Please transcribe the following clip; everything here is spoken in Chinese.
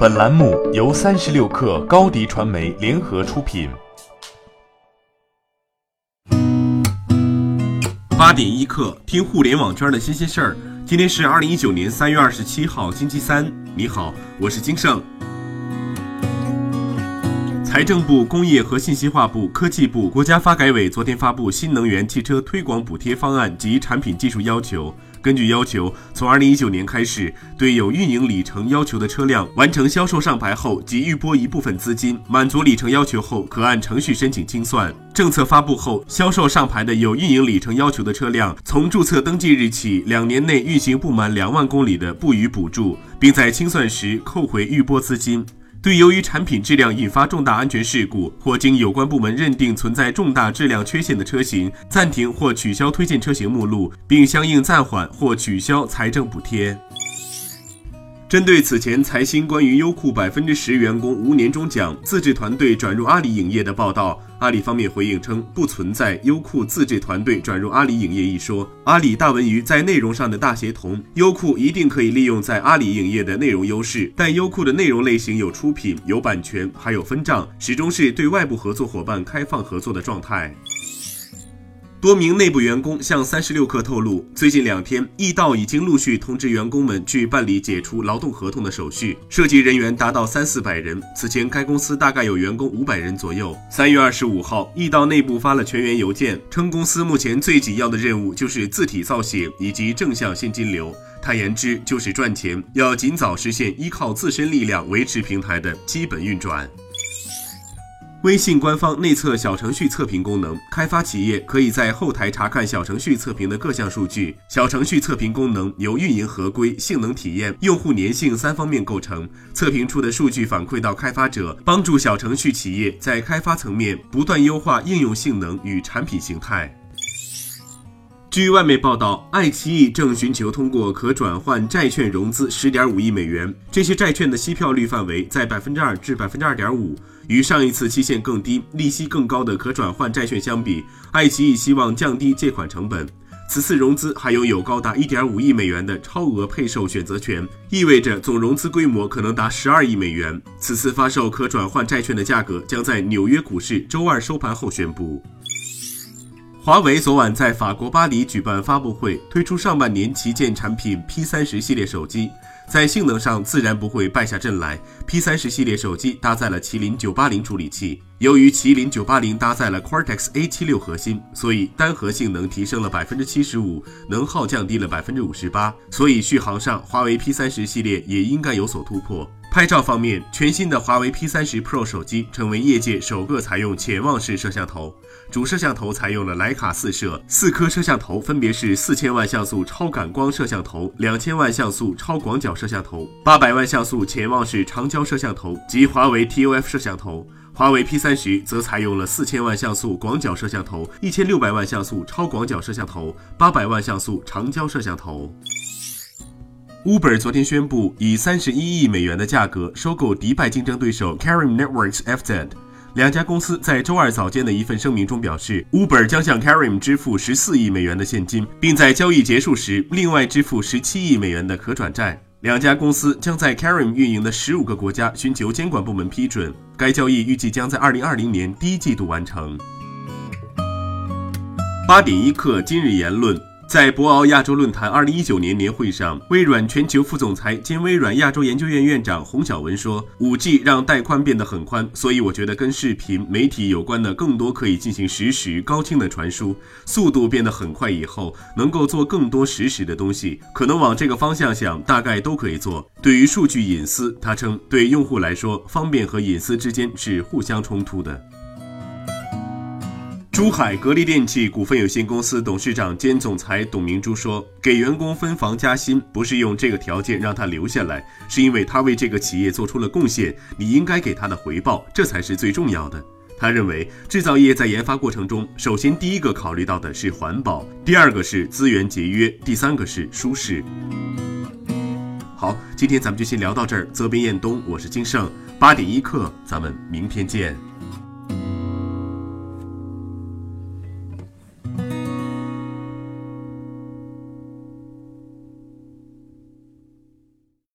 本栏目由三十六氪高低传媒联合出品。八点一刻，听互联网圈的新鲜事儿。今天是二零一九年三月二十七号，星期三。你好，我是金盛。财政部、工业和信息化部、科技部、国家发改委昨天发布新能源汽车推广补贴方案及产品技术要求。根据要求，从二零一九年开始，对有运营里程要求的车辆，完成销售上牌后即预拨一部分资金，满足里程要求后，可按程序申请清算。政策发布后，销售上牌的有运营里程要求的车辆，从注册登记日起两年内运行不满两万公里的，不予补助，并在清算时扣回预拨资金。对由于产品质量引发重大安全事故，或经有关部门认定存在重大质量缺陷的车型，暂停或取消推荐车型目录，并相应暂缓或取消财政补贴。针对此前财新关于优酷百分之十员工无年终奖、自制团队转入阿里影业的报道，阿里方面回应称不存在优酷自制团队转入阿里影业一说。阿里大文娱在内容上的大协同，优酷一定可以利用在阿里影业的内容优势，但优酷的内容类型有出品、有版权，还有分账，始终是对外部合作伙伴开放合作的状态。多名内部员工向三十六氪透露，最近两天，易到已经陆续通知员工们去办理解除劳动合同的手续，涉及人员达到三四百人。此前，该公司大概有员工五百人左右。三月二十五号，易到内部发了全员邮件，称公司目前最紧要的任务就是字体造血以及正向现金流，坦言之就是赚钱，要尽早实现依靠自身力量维持平台的基本运转。微信官方内测小程序测评功能，开发企业可以在后台查看小程序测评的各项数据。小程序测评功能由运营合规、性能体验、用户粘性三方面构成，测评出的数据反馈到开发者，帮助小程序企业在开发层面不断优化应用性能与产品形态。据外媒报道，爱奇艺正寻求通过可转换债券融资十点五亿美元。这些债券的息票率范围在百分之二至百分之二点五，与上一次期限更低、利息更高的可转换债券相比，爱奇艺希望降低借款成本。此次融资还拥有高达一点五亿美元的超额配售选择权，意味着总融资规模可能达十二亿美元。此次发售可转换债券的价格将在纽约股市周二收盘后宣布。华为昨晚在法国巴黎举办发布会，推出上半年旗舰产品 P 三十系列手机，在性能上自然不会败下阵来。P 三十系列手机搭载了麒麟九八零处理器，由于麒麟九八零搭载了 Cortex A 七六核心，所以单核性能提升了百分之七十五，能耗降低了百分之五十八，所以续航上华为 P 三十系列也应该有所突破。拍照方面，全新的华为 P 三十 Pro 手机成为业界首个采用潜望式摄像头，主摄像头采用了徕卡四摄，四颗摄像头分别是四千万像素超感光摄像头、两千万像素超广角摄像头、八百万像素潜望式长焦摄像头及华为 TOF 摄像头。华为 P 三十则采用了四千万像素广角摄像头、一千六百万像素超广角摄像头、八百万像素长焦摄像头。Uber 昨天宣布以三十一亿美元的价格收购迪拜竞争对手 Carim Networks FZ。两家公司在周二早间的一份声明中表示，Uber 将向 Carim 支付十四亿美元的现金，并在交易结束时另外支付十七亿美元的可转债。两家公司将在 Carim 运营的十五个国家寻求监管部门批准。该交易预计将在二零二零年第一季度完成。八点一刻，今日言论。在博鳌亚洲论坛二零一九年年会上，微软全球副总裁兼微软亚洲研究院院长洪小文说：“五 G 让带宽变得很宽，所以我觉得跟视频媒体有关的更多可以进行实时高清的传输，速度变得很快以后，能够做更多实时的东西，可能往这个方向想，大概都可以做。对于数据隐私，他称对用户来说，方便和隐私之间是互相冲突的。”珠海格力电器股份有限公司董事长兼总裁董明珠说：“给员工分房加薪，不是用这个条件让他留下来，是因为他为这个企业做出了贡献，你应该给他的回报，这才是最重要的。”他认为，制造业在研发过程中，首先第一个考虑到的是环保，第二个是资源节约，第三个是舒适。好，今天咱们就先聊到这儿。责编：彦东，我是金盛，八点一刻，咱们明天见。